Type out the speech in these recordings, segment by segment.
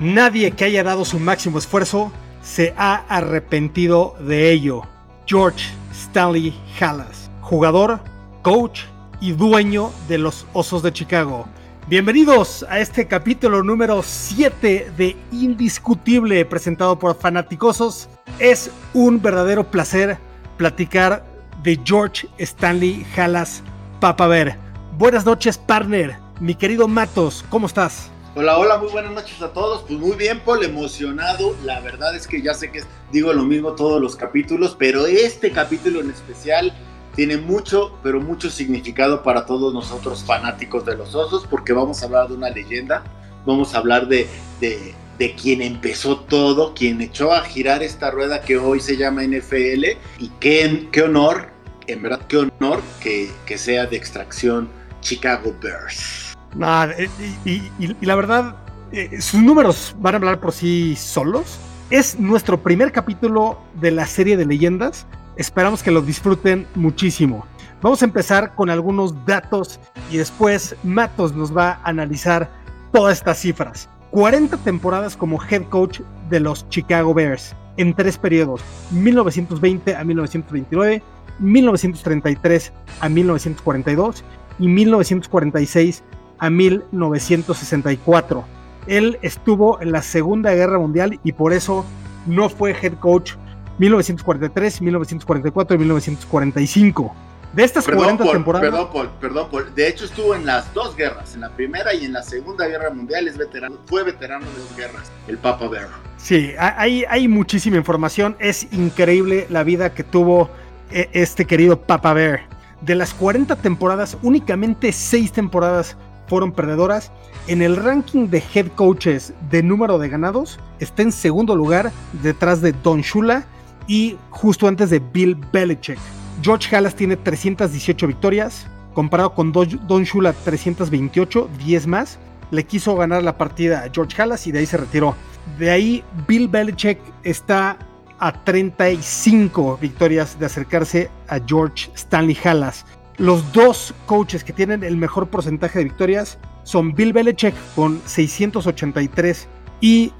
Nadie que haya dado su máximo esfuerzo se ha arrepentido de ello. George Stanley Hallas, jugador, coach y dueño de los Osos de Chicago. Bienvenidos a este capítulo número 7 de Indiscutible presentado por Fanaticosos. Es un verdadero placer platicar de George Stanley Hallas Papa Ver. Buenas noches, partner. Mi querido Matos, ¿cómo estás? Hola, hola, muy buenas noches a todos. Pues muy bien, Paul, emocionado. La verdad es que ya sé que digo lo mismo todos los capítulos, pero este capítulo en especial tiene mucho, pero mucho significado para todos nosotros fanáticos de los osos, porque vamos a hablar de una leyenda, vamos a hablar de, de, de quien empezó todo, quien echó a girar esta rueda que hoy se llama NFL, y qué, qué honor, en verdad, qué honor que, que sea de extracción Chicago Bears. Nah, eh, y, la verdad, eh, sus números van a hablar por sí solos. Es nuestro primer capítulo de la serie de leyendas. Esperamos que lo disfruten muchísimo. Vamos a empezar con algunos datos y después Matos nos va a analizar todas estas cifras. 40 temporadas como head coach de los Chicago Bears en tres periodos, 1920 a 1929, 1933 a 1942 y 1946 a 1964. Él estuvo en la Segunda Guerra Mundial y por eso no fue head coach 1943, 1944 y 1945. De estas 40 Paul, temporadas, Perdón, Paul, perdón, Paul. De hecho, estuvo en las dos guerras, en la primera y en la segunda guerra mundial. Es veterano, fue veterano de dos guerras, el Papa Bear. sí, hay, hay muchísima información. Es increíble la vida que tuvo eh, este querido Papa Bear. De las 40 temporadas, únicamente 6 temporadas fueron perdedoras. En el ranking de head coaches de número de ganados, está en segundo lugar detrás de Don Shula y justo antes de Bill Belichick. George Halas tiene 318 victorias, comparado con Do- Don Shula 328, 10 más. Le quiso ganar la partida a George Halas y de ahí se retiró. De ahí Bill Belichick está a 35 victorias de acercarse a George Stanley Halas. Los dos coaches que tienen el mejor porcentaje de victorias son Bill Belichick con 683 y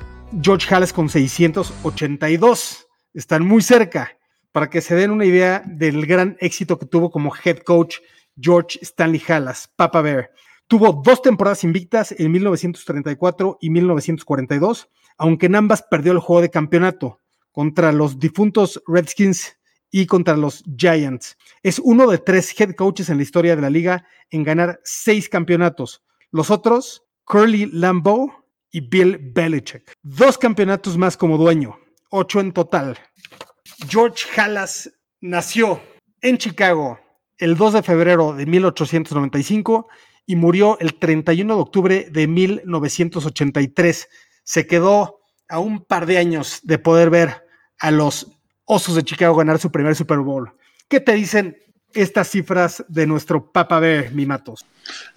George Halas con 682. Están muy cerca. Para que se den una idea del gran éxito que tuvo como head coach George Stanley Halas, Papa Bear. Tuvo dos temporadas invictas en 1934 y 1942, aunque en ambas perdió el juego de campeonato contra los difuntos Redskins y contra los Giants. Es uno de tres head coaches en la historia de la liga en ganar seis campeonatos. Los otros, Curly Lambeau y Bill Belichick. Dos campeonatos más como dueño, ocho en total. George Halas nació en Chicago el 2 de febrero de 1895 y murió el 31 de octubre de 1983. Se quedó a un par de años de poder ver a los Osos de Chicago ganar su primer Super Bowl. ¿Qué te dicen estas cifras de nuestro Papa Bear, mi Matos?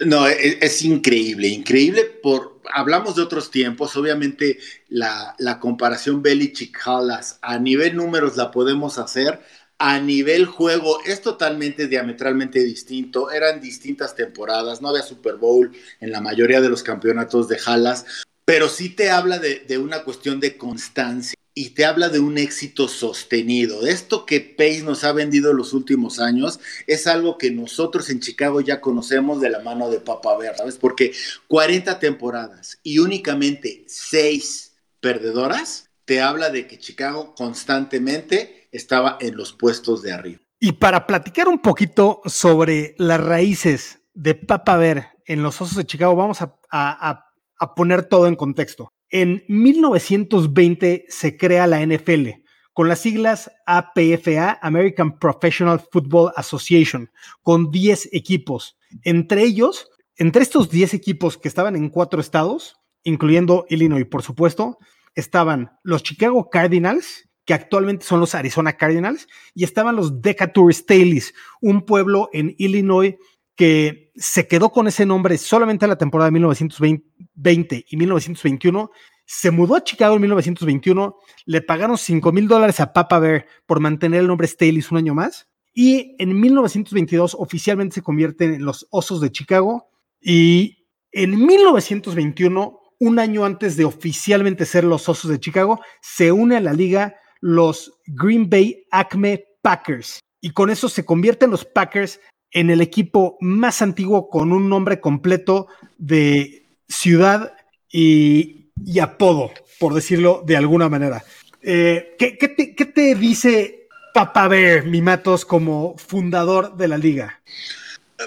No, es, es increíble, increíble por... Hablamos de otros tiempos, obviamente la, la comparación Belichick-Halas a nivel números la podemos hacer, a nivel juego es totalmente diametralmente distinto, eran distintas temporadas, no había Super Bowl en la mayoría de los campeonatos de Halas, pero sí te habla de una cuestión de constancia y te habla de un éxito sostenido. Esto que Pace nos ha vendido los últimos años es algo que nosotros en Chicago ya conocemos de la mano de Papa Bear, ¿sabes? Porque 40 temporadas y únicamente 6 perdedoras te habla de que Chicago constantemente estaba en los puestos de arriba. Y para platicar un poquito sobre las raíces de Papa Bear en los Osos de Chicago, vamos a, a- a- a poner todo en contexto. En 1920 se crea la NFL con las siglas APFA, American Professional Football Association, con 10 equipos. Entre ellos, entre estos 10 equipos que estaban en cuatro estados, incluyendo Illinois, por supuesto, estaban los Chicago Cardinals, que actualmente son los Arizona Cardinals, y estaban los Decatur Staleys, un pueblo en Illinois que se quedó con ese nombre solamente en la temporada de 1920 y 1921. Se mudó a Chicago en 1921, le pagaron 5 mil dólares a Papa Bear por mantener el nombre Staley's un año más, y en 1922 oficialmente se convierten en los Osos de Chicago, y en 1921, un año antes de oficialmente ser los Osos de Chicago, se une a la liga los Green Bay Acme Packers. Y con eso se convierten los Packers en el equipo más antiguo con un nombre completo de ciudad y, apodo, por decirlo de alguna manera. Eh, ¿qué, te, ¿qué, te, dice Papa Bear, Mimatos, como fundador de la liga?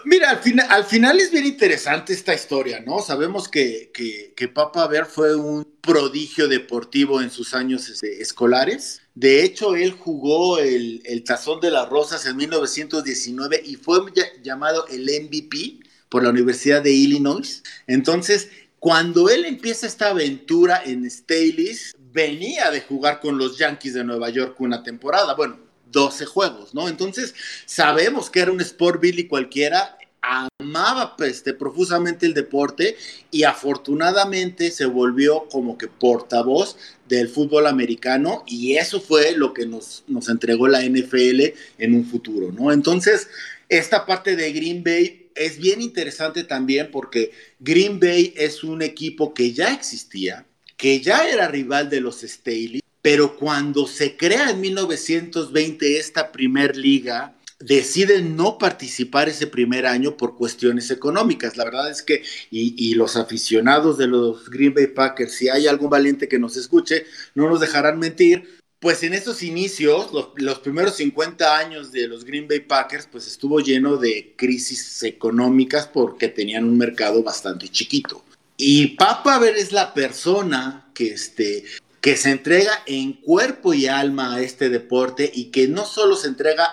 Mira, al, final, al final es bien interesante esta historia, ¿no? Sabemos que, que, Papa Bear fue un prodigio deportivo en sus años este, escolares. De hecho, él jugó el, el, Tazón de las Rosas en 1919 y fue llamado el MVP por la Universidad de Illinois. Entonces, cuando él empieza esta aventura en Staley's, venía de jugar con los Yankees de Nueva York una temporada. Bueno, 12 juegos, ¿no? Entonces, sabemos que era un Sport Billy cualquiera, amaba este, profusamente el deporte y afortunadamente se volvió como que portavoz del fútbol americano y eso fue lo que nos, nos entregó la NFL en un futuro, ¿no? Entonces, esta parte de Green Bay es bien interesante también porque Green Bay es un equipo que ya existía, que ya era rival de los Staley, pero cuando se crea en 1920 esta primer liga, deciden no participar ese primer año por cuestiones económicas. La verdad es que, y, los aficionados de los Green Bay Packers, si hay algún valiente que nos escuche, no nos dejarán mentir, pues en esos inicios, los, los, primeros 50 años de los Green Bay Packers, pues estuvo lleno de crisis económicas porque tenían un mercado bastante chiquito. Y Papa Ver es la persona que, este, que se entrega en cuerpo y alma a este deporte y que no solo se entrega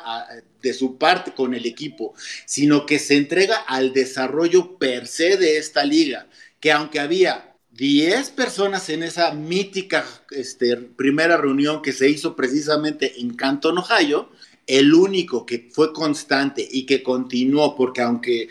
de su parte con el equipo, sino que se entrega al desarrollo per se de esta liga, que aunque había 10 personas en esa mítica este, primera reunión que se hizo precisamente en Canton, Ohio, el único que fue constante y que continuó, porque aunque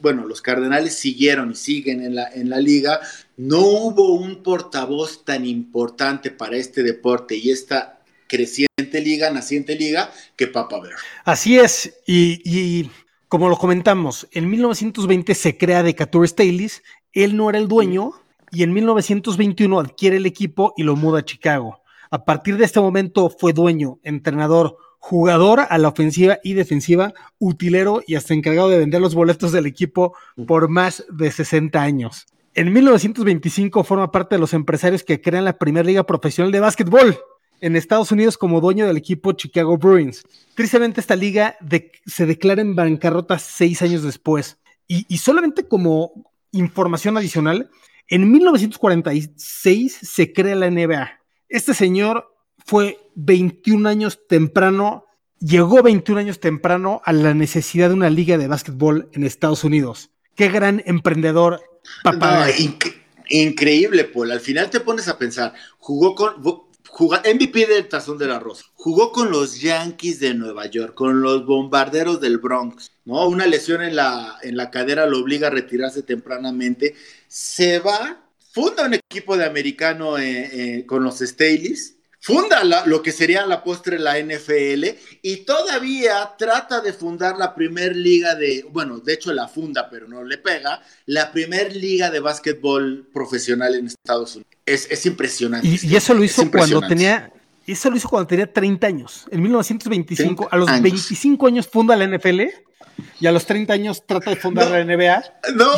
bueno, los Cardenales siguieron y siguen en la, en la liga, no hubo un portavoz tan importante para este deporte y esta creciente liga, naciente liga, que Papa Bear. Así es, y, como lo comentamos, en 1920 se crea Decatur Staleys, él no era el dueño, y en 1921 adquiere el equipo y lo muda a Chicago. A partir de este momento fue dueño, entrenador, jugador a la ofensiva y defensiva, utilero y hasta encargado de vender los boletos del equipo por más de 60 años. En 1925 forma parte de los empresarios que crean la primera liga profesional de básquetbol en Estados Unidos como dueño del equipo Chicago Bruins. Tristemente esta liga se declara en bancarrota seis años después. Y, y solamente como información adicional, en 1946 se crea la NBA. Este señor fue 21 años temprano, llegó 21 años temprano a la necesidad de una liga de básquetbol en Estados Unidos. Qué gran emprendedor, papá. increíble, Paul. Al final te pones a pensar, jugó con, MVP del Tazón de la Rosa. Jugó con los Yankees de Nueva York, con los bombarderos del Bronx, ¿no? Una lesión en la, en la cadera lo obliga a retirarse tempranamente. Se va, funda un equipo de americano eh, eh, con los Staleys funda lo que sería la postre la NFL y todavía trata de fundar la primer liga de, bueno, de hecho la funda, pero no le pega, la primer liga de básquetbol profesional en Estados Unidos. Es, impresionante. Y, eso lo hizo cuando tenía, eso lo hizo cuando tenía 30 años. En 1925, a los 25 años funda la NFL y a los 30 años trata de fundar la NBA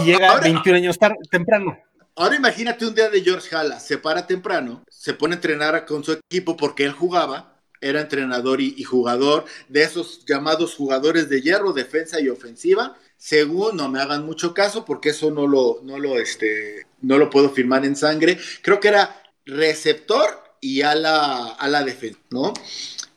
y llega a 21 años temprano. Ahora imagínate un día de George Halas, se para temprano, se pone a entrenar con su equipo porque él jugaba, era entrenador y, jugador de esos llamados jugadores de hierro, defensa y ofensiva. Según, no me hagan mucho caso porque eso no lo, no lo, este, no lo puedo firmar en sangre. Creo que era receptor y a la, a la defensa, ¿no?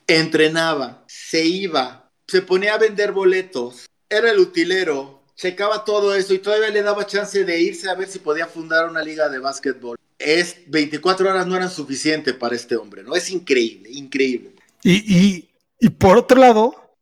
Entrenaba, se iba, se ponía a vender boletos, era el utilero, checaba todo eso y todavía le daba chance de irse a ver si podía fundar una liga de básquetbol. Es 24 horas no eran suficiente para este hombre, ¿no? Es increíble, increíble. Y, y por otro lado,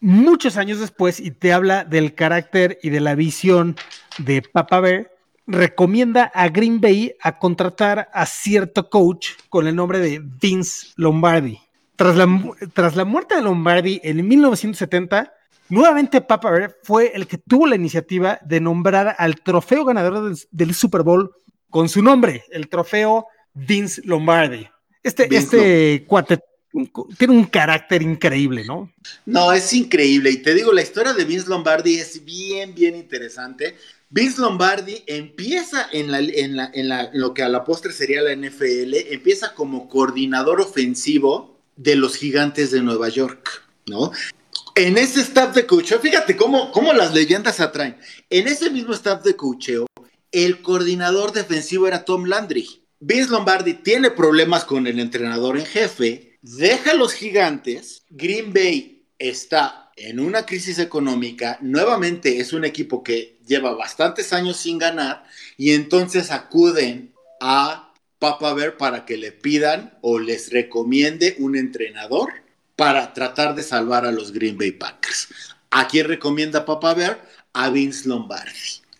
muchos años después, y te habla del carácter y de la visión de Papa Bear, recomienda a Green Bay a contratar a cierto coach con el nombre de Vince Lombardi. Tras la, tras la muerte de Lombardi en 1970, nuevamente Papa Bear fue el que tuvo la iniciativa de nombrar al trofeo ganador del, Super Bowl con su nombre, el trofeo Vince Lombardi. Este, este cuate tiene un carácter increíble, ¿no? No, es increíble. Y te digo, la historia de Vince Lombardi es bien, bien interesante. Vince Lombardi empieza en, la, en, la, en lo que a la postre sería la NFL, empieza como coordinador ofensivo de los gigantes de Nueva York, ¿no? En ese staff de coacheo, fíjate cómo, cómo las leyendas atraen. En ese mismo staff de coacheo, el coordinador defensivo era Tom Landry. Vince Lombardi tiene problemas con el entrenador en jefe, deja a los gigantes, Green Bay está en una crisis económica, nuevamente es un equipo que lleva bastantes años sin ganar y entonces acuden a Papa Bear para que le pidan o les recomiende un entrenador para tratar de salvar a los Green Bay Packers. ¿A quién recomienda Papa Bear? A Vince Lombardi.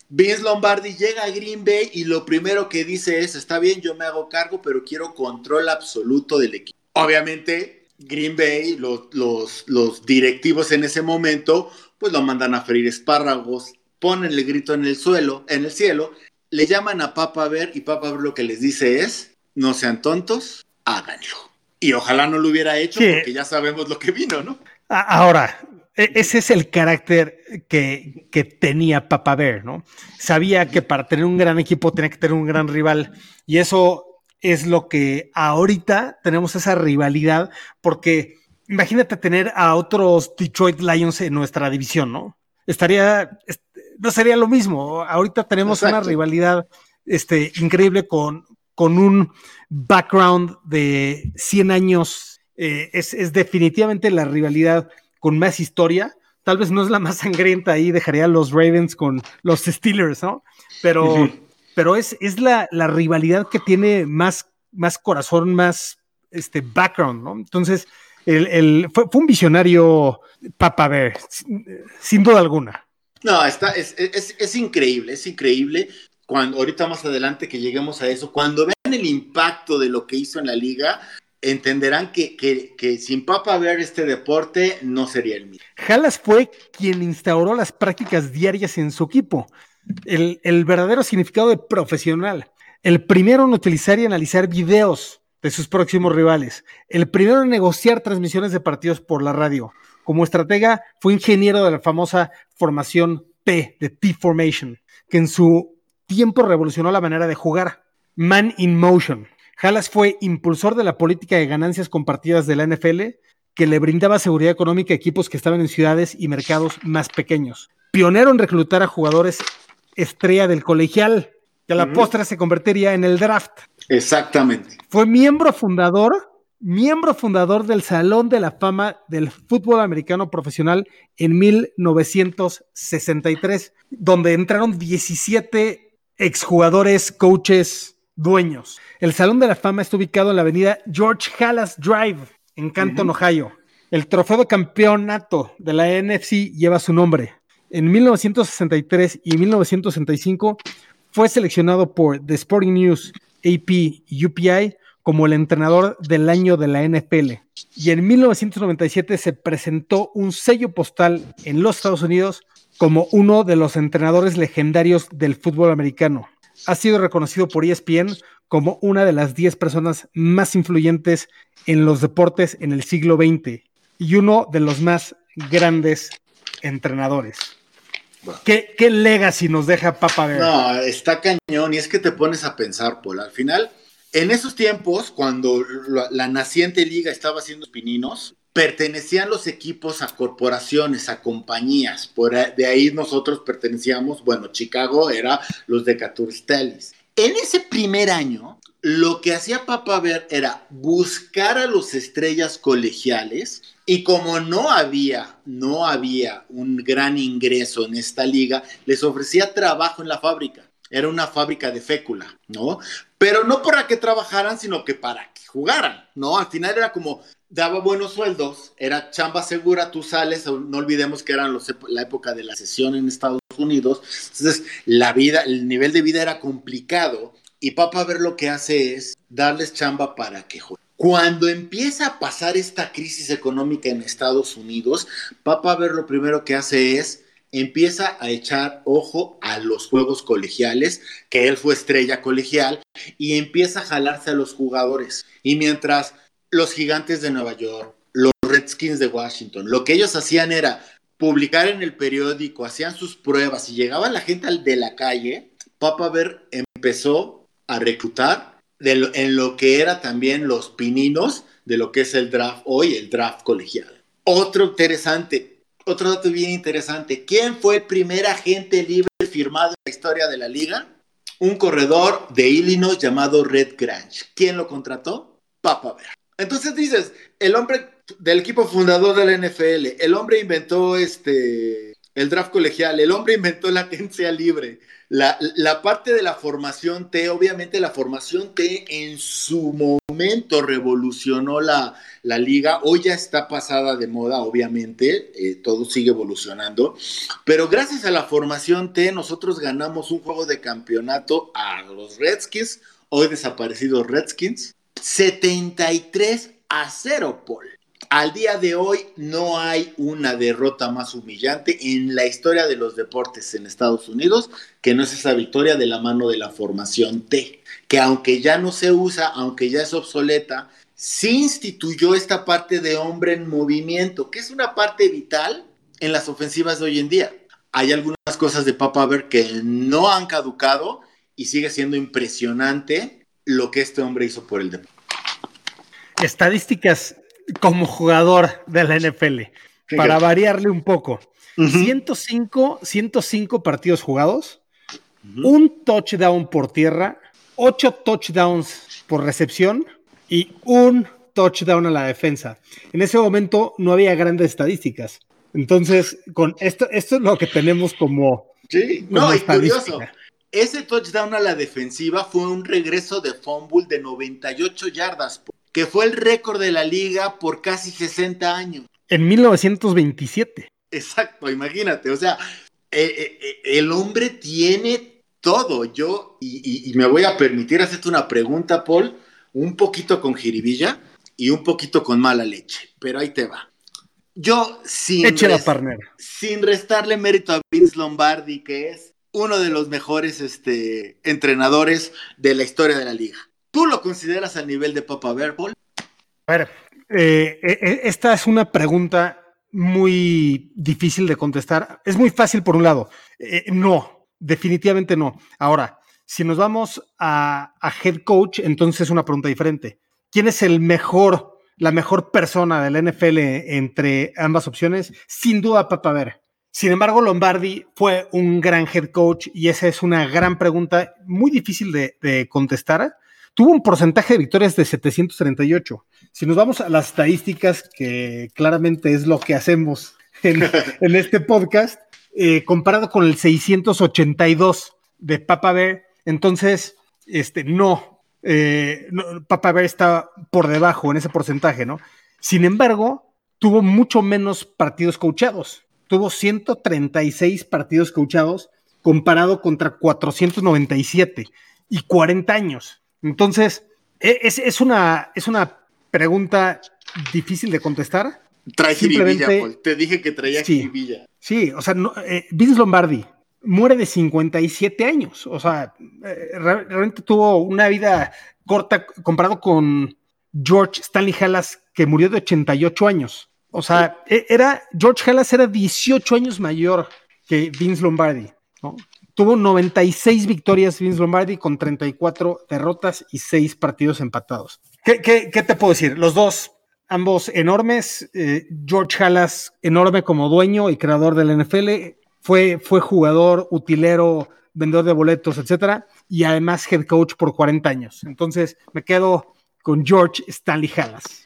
Vince Lombardi llega a Green Bay y lo primero que dice es, está bien, yo me hago cargo, pero quiero control absoluto del equipo. Obviamente, Green Bay, los, los, directivos en ese momento, pues lo mandan a freír espárragos, ponen el grito en el suelo, en el cielo, le llaman a Papa Ver y Papa Ver lo que les dice es, no sean tontos, háganlo. Y ojalá no lo hubiera hecho porque ya sabemos lo que vino, ¿no? Ahora, e, ese es el carácter que, que, tenía Papa Bear, ¿no? Sabía que para tener un gran equipo tenía que tener un gran rival y eso es lo que ahorita tenemos esa rivalidad, porque imagínate tener a otros Detroit Lions en nuestra división, ¿no? Estaría, no sería lo mismo. Ahorita tenemos una rivalidad este, increíble con, con un background de 100 años. Eh, es, definitivamente la rivalidad con más historia. Tal vez no es la más sangrienta ahí, dejaría a los Ravens con los Steelers, ¿no? Pero pero es, es la, rivalidad que tiene más, más corazón, más este background, ¿no? Entonces, el, fue, un visionario Papa Bear, sin, duda alguna. No, está, es, increíble, es increíble. Cuando, ahorita más adelante que lleguemos a eso, cuando vean el impacto de lo que hizo en la liga, entenderán que, sin Papa Bear este deporte no sería el mismo. Jalas fue quien instauró las prácticas diarias en su equipo el, verdadero significado de profesional. El primero en utilizar y analizar videos de sus próximos rivales. El primero en negociar transmisiones de partidos por la radio. Como estratega, fue ingeniero de la famosa formación P, de T-Formation, que en su tiempo revolucionó la manera de jugar. Man in Motion. Halas fue impulsor de la política de ganancias compartidas de la NFL, que le brindaba seguridad económica a equipos que estaban en ciudades y mercados más pequeños. Pionero en reclutar a jugadores estrella del colegial, que a la postre se convertiría en el draft. Exactamente. Fue miembro fundador, miembro fundador del Salón de la Fama del Fútbol Americano Profesional en 1963, donde entraron 17 exjugadores, coaches, dueños. El Salón de la Fama está ubicado en la avenida George Halas Drive, en Canton, Ohio. El trofeo de campeonato de la NFC lleva su nombre. En 1963 y 1965 fue seleccionado por The Sporting News, AP y UPI como el entrenador del año de la NFL. Y en 1997 se presentó un sello postal en los Estados Unidos como uno de los entrenadores legendarios del fútbol americano. Ha sido reconocido por ESPN como una de las 10 personas más influyentes en los deportes en el siglo XX y uno de los más grandes entrenadores. ¿Qué, ¿Qué, legacy nos deja Papa Bear? No, está cañón y es que te pones a pensar, Paul. Al final, en esos tiempos, cuando la, naciente liga estaba haciendo pininos, pertenecían los equipos a corporaciones, a compañías. Por de ahí nosotros pertenecíamos, bueno, Chicago era los de Caturstelis. En ese primer año, lo que hacía Papa Ver era buscar a los estrellas colegiales y como no había, no había un gran ingreso en esta liga, les ofrecía trabajo en la fábrica. Era una fábrica de fécula, ¿no? Pero no para que trabajaran, sino que para que jugaran, ¿no? Al final era como, daba buenos sueldos, era chamba segura, tú sales, no olvidemos que eran los, la época de la sesión en Estados Unidos, entonces la vida, el nivel de vida era complicado y Papa Ver lo que hace es darles chamba para que jueguen. Cuando empieza a pasar esta crisis económica en Estados Unidos, Papa Ver lo primero que hace es empieza a echar ojo a los juegos colegiales, que él fue estrella colegial, y empieza a jalarse a los jugadores. Y mientras los gigantes de Nueva York, los Redskins de Washington, lo que ellos hacían era publicar en el periódico, hacían sus pruebas y llegaba la gente de la calle, Papa Ver empezó a reclutar en lo que era también los pininos de lo que es el draft hoy, el draft colegial. Otro interesante, otro dato bien interesante, ¿quién fue el primer agente libre firmado en la historia de la liga? Un corredor de Illinois llamado Red Grange. ¿Quién lo contrató? Papa Ver. Entonces dices, el hombre del equipo fundador de la NFL, el hombre inventó este, el draft colegial, el hombre inventó la agencia libre, la, la, parte de la formación T, obviamente la formación T en su momento revolucionó la, la liga, hoy ya está pasada de moda, obviamente, eh, todo sigue evolucionando, pero gracias a la formación T nosotros ganamos un juego de campeonato a los Redskins, hoy desaparecidos Redskins, 73 a 0, Paul. Al día de hoy no hay una derrota más humillante en la historia de los deportes en Estados Unidos que no es esa victoria de la mano de la formación T, que aunque ya no se usa, aunque ya es obsoleta, sí instituyó esta parte de hombre en movimiento, que es una parte vital en las ofensivas de hoy en día. Hay algunas cosas de Papa Ver que no han caducado y sigue siendo impresionante lo que este hombre hizo por el deporte. Estadísticas como jugador de la NFL, para variarle un poco. 105, 105 partidos jugados, un touchdown por tierra, 8 touchdowns por recepción y un touchdown a la defensa. En ese momento no había grandes estadísticas. Entonces, con esto, esto es lo que tenemos como. Sí, no, es curioso. Ese touchdown a la defensiva fue un regreso de fumble de 98 yardas, que fue el récord de la liga por casi 60 años. En 1927. Exacto, imagínate, o sea, eh, eh, eh, el hombre tiene todo. Yo, y, me voy a permitir hacerte una pregunta, Paul, un poquito con jiribilla y un poquito con mala leche, pero ahí te va. Yo, sin, sin restarle mérito a Vince Lombardi, que es uno de los mejores este, entrenadores de la historia de la liga. ¿Tú lo consideras al nivel de Papa Bear? A ver, eh, eh, eh, esta es una pregunta muy difícil de contestar. Es muy fácil por un lado. no, definitivamente no. Ahora, si nos vamos a, a, head coach, entonces es una pregunta diferente. ¿Quién es el mejor, la mejor persona del NFL entre ambas opciones? Sin duda, Papa Bear. Sin embargo, Lombardi fue un gran head coach y esa es una gran pregunta muy difícil de, contestar. Tuvo un porcentaje de victorias de 738. Si nos vamos a las estadísticas, que claramente es lo que hacemos en, este podcast, eh, comparado con el 682 de Papa Bear, entonces, este, no, eh, no, Papa Bear está por debajo en ese porcentaje, ¿no? Sin embargo, tuvo mucho menos partidos coachados tuvo 136 partidos coachados comparado contra 497 y 40 años. Entonces, e, es, una, es una pregunta difícil de contestar. Trae Simplemente, Te dije que traía sí, Sí, o sea, eh, Vince Lombardi muere de 57 años. O sea, eh, realmente tuvo una vida corta comparado con George Stanley Hallas, que murió de 88 años. O sea, e, era, George Halas era 18 años mayor que Vince Lombardi, ¿no? Tuvo 96 victorias Vince Lombardi con 34 derrotas y 6 partidos empatados. ¿Qué, te puedo decir? Los dos, ambos enormes. Eh, George Halas, enorme como dueño y creador del NFL, fue, fue jugador, utilero, vendedor de boletos, etcétera, y además head coach por 40 años. Entonces me quedo con George Stanley Hallas.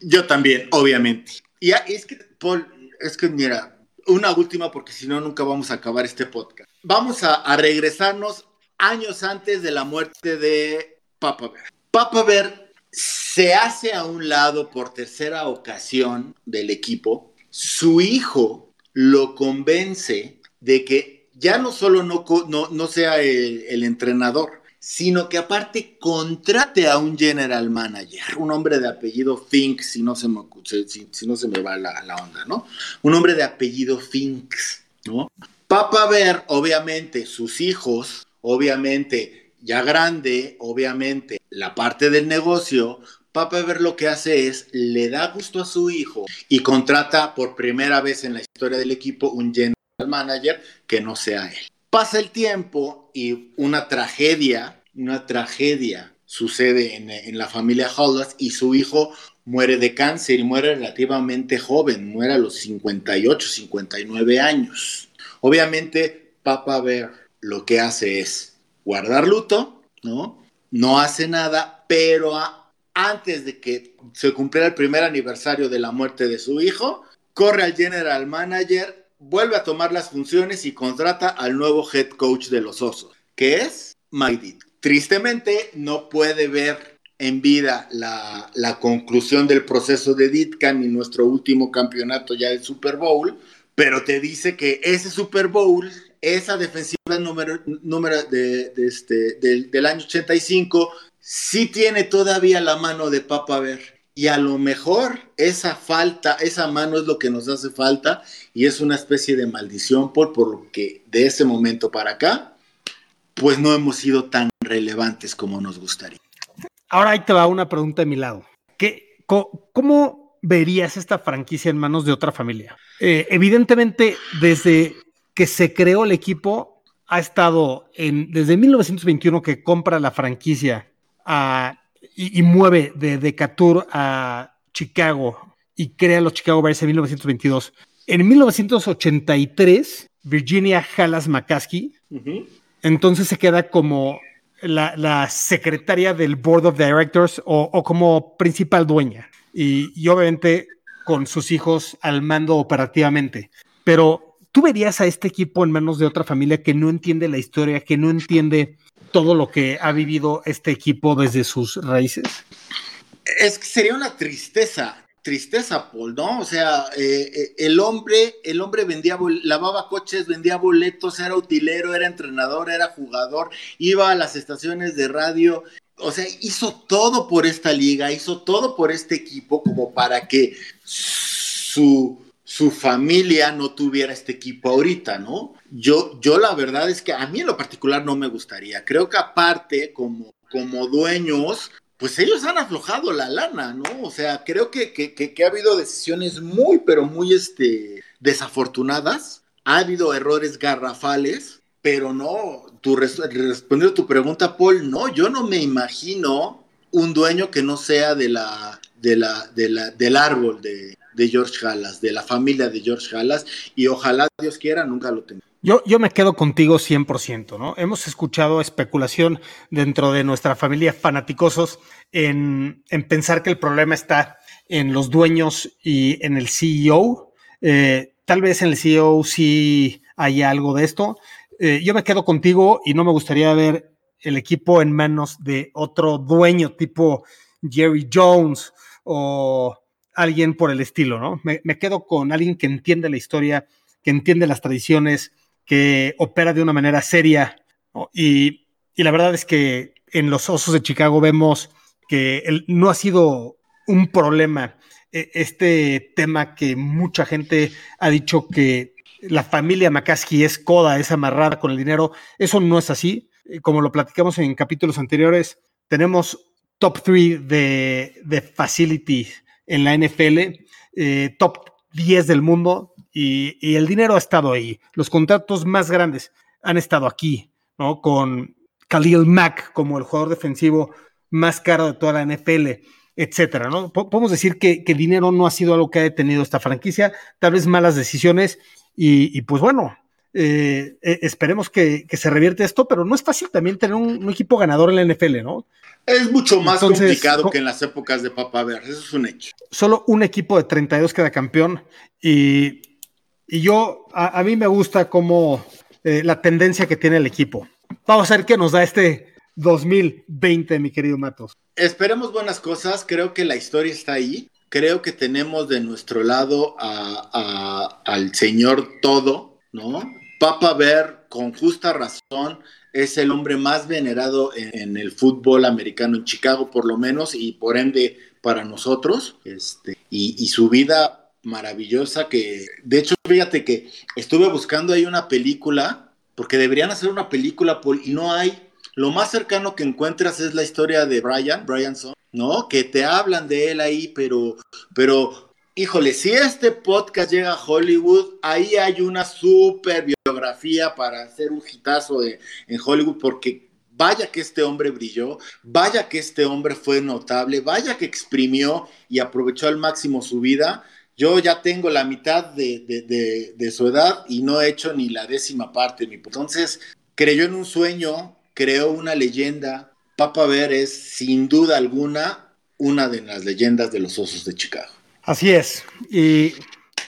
Yo también, obviamente. Y es que, Paul, es que mira, una última porque si no nunca vamos a acabar este podcast. Vamos a, regresarnos años antes de la muerte de Papa Bear. Papa Bear se hace a un lado por tercera ocasión del equipo. Su hijo lo convence de que ya no solo no, no, no sea el entrenador, sino que aparte contrate a un general manager, un hombre de apellido Fink, si no se me, si, si no se me va la, la, onda, ¿no? Un hombre de apellido Fink, ¿no? Papa Ver, obviamente, sus hijos, obviamente, ya grande, obviamente, la parte del negocio, Papa Ver lo que hace es, le da gusto a su hijo y contrata por primera vez en la historia del equipo un general manager que no sea él. Pasa el tiempo y una tragedia, una tragedia sucede en, en la familia Holdas y su hijo muere de cáncer y muere relativamente joven, muere a los 58, 59 años. Obviamente, Papa Bear lo que hace es guardar luto, ¿no? No hace nada, pero antes de que se cumpliera el primer aniversario de la muerte de su hijo, corre al general manager vuelve a tomar las funciones y contrata al nuevo head coach de los Osos, que es Mike Tristemente, no puede ver en vida la, la, conclusión del proceso de Ditka ni nuestro último campeonato ya del Super Bowl, pero te dice que ese Super Bowl, esa defensiva número, número de, este, del, del año 85, sí tiene todavía la mano de Papa Ver y a lo mejor esa falta, esa mano es lo que nos hace falta y es una especie de maldición por, de ese momento para acá, pues no hemos sido tan relevantes como nos gustaría. Ahora ahí te va una pregunta de mi lado. ¿Qué, ¿Cómo verías esta franquicia en manos de otra familia? Eh, evidentemente, desde que se creó el equipo, ha estado en, desde 1921 que compra la franquicia a y, y, mueve de Decatur a Chicago y crea los Chicago Bears en 1922. En 1983, Virginia Hallas McCaskey, uh -huh. entonces se queda como la, la, secretaria del Board of Directors o, o como principal dueña y, y, obviamente con sus hijos al mando operativamente. Pero tú verías a este equipo en manos de otra familia que no entiende la historia, que no entiende todo lo que ha vivido este equipo desde sus raíces? Es que sería una tristeza, tristeza, Paul, ¿no? O sea, eh, el hombre, el hombre vendía, lavaba coches, vendía boletos, era utilero, era entrenador, era jugador, iba a las estaciones de radio, o sea, hizo todo por esta liga, hizo todo por este equipo como para que su, su familia no tuviera este equipo ahorita, ¿no? Yo, yo la verdad es que a mí en lo particular no me gustaría. Creo que aparte, como, como dueños, pues ellos han aflojado la lana, ¿no? O sea, creo que, que, ha habido decisiones muy, pero muy este, desafortunadas. Ha habido errores garrafales, pero no, tu, respondiendo a tu pregunta, Paul, no, yo no me imagino un dueño que no sea de la, de la, de la, del árbol de, de George Halas, de la familia de George Halas, y ojalá Dios quiera nunca lo tenga. Yo, yo me quedo contigo 100%, ¿no? Hemos escuchado especulación dentro de nuestra familia fanaticosos en, en pensar que el problema está en los dueños y en el CEO. Eh, tal vez en el CEO sí hay algo de esto. Eh, yo me quedo contigo y no me gustaría ver el equipo en manos de otro dueño tipo Jerry Jones o alguien por el estilo, ¿no? Me, quedo con alguien que entiende la historia, que entiende las tradiciones, que opera de una manera seria. Y, la verdad es que en los Osos de Chicago vemos que no ha sido un problema este tema que mucha gente ha dicho que la familia McCaskey es coda, es amarrada con el dinero. Eso no es así. Como lo platicamos en capítulos anteriores, tenemos top 3 de, de facility en la NFL, eh, top 10 del mundo, y, el dinero ha estado ahí. Los contratos más grandes han estado aquí, ¿no? Con Khalil Mack como el jugador defensivo más caro de toda la NFL, etcétera, ¿no? Podemos decir que, que dinero no ha sido algo que ha detenido esta franquicia, tal vez malas decisiones, y pues bueno, eh, eh, esperemos que, se revierte esto, pero no es fácil también tener un, equipo ganador en la NFL, ¿no? Es mucho más complicado que en las épocas de Papa Ver, eso es un hecho. Solo un equipo de 32 queda campeón y, yo, a, mí me gusta como eh, la tendencia que tiene el equipo. Vamos a ver qué nos da este 2020, mi querido Matos. Esperemos buenas cosas, creo que la historia está ahí. Creo que tenemos de nuestro lado al Señor todo, ¿no? Papa Ver, con justa razón, es el hombre más venerado en, el fútbol americano en Chicago, por lo menos, y por ende para nosotros. Este, y, su vida maravillosa que, de hecho, fíjate que estuve buscando ahí una película, porque deberían hacer una película y no hay. Lo más cercano que encuentras es la historia de Brian, Brian Son, ¿no? Que te hablan de él ahí, pero, pero híjole, si este podcast llega a Hollywood, ahí hay una super biografía para hacer un hitazo en Hollywood, porque vaya que este hombre brilló, vaya que este hombre fue notable, vaya que exprimió y aprovechó al máximo su vida. Yo ya tengo la mitad de, de su edad y no he hecho ni la décima parte. Entonces, creyó en un sueño, creó una leyenda. Papa Ver es, sin duda alguna, una de las leyendas de los Osos de Chicago. Así es. Y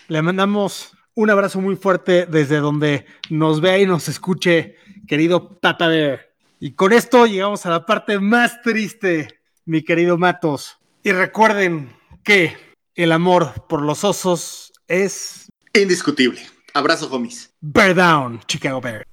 le mandamos un abrazo muy fuerte desde donde nos vea y nos escuche, querido Papa Bear. Y con esto llegamos a la parte más triste, mi querido Matos. Y recuerden que el amor por los osos es indiscutible. Abrazo, homies. Bear down, Chicago Bear.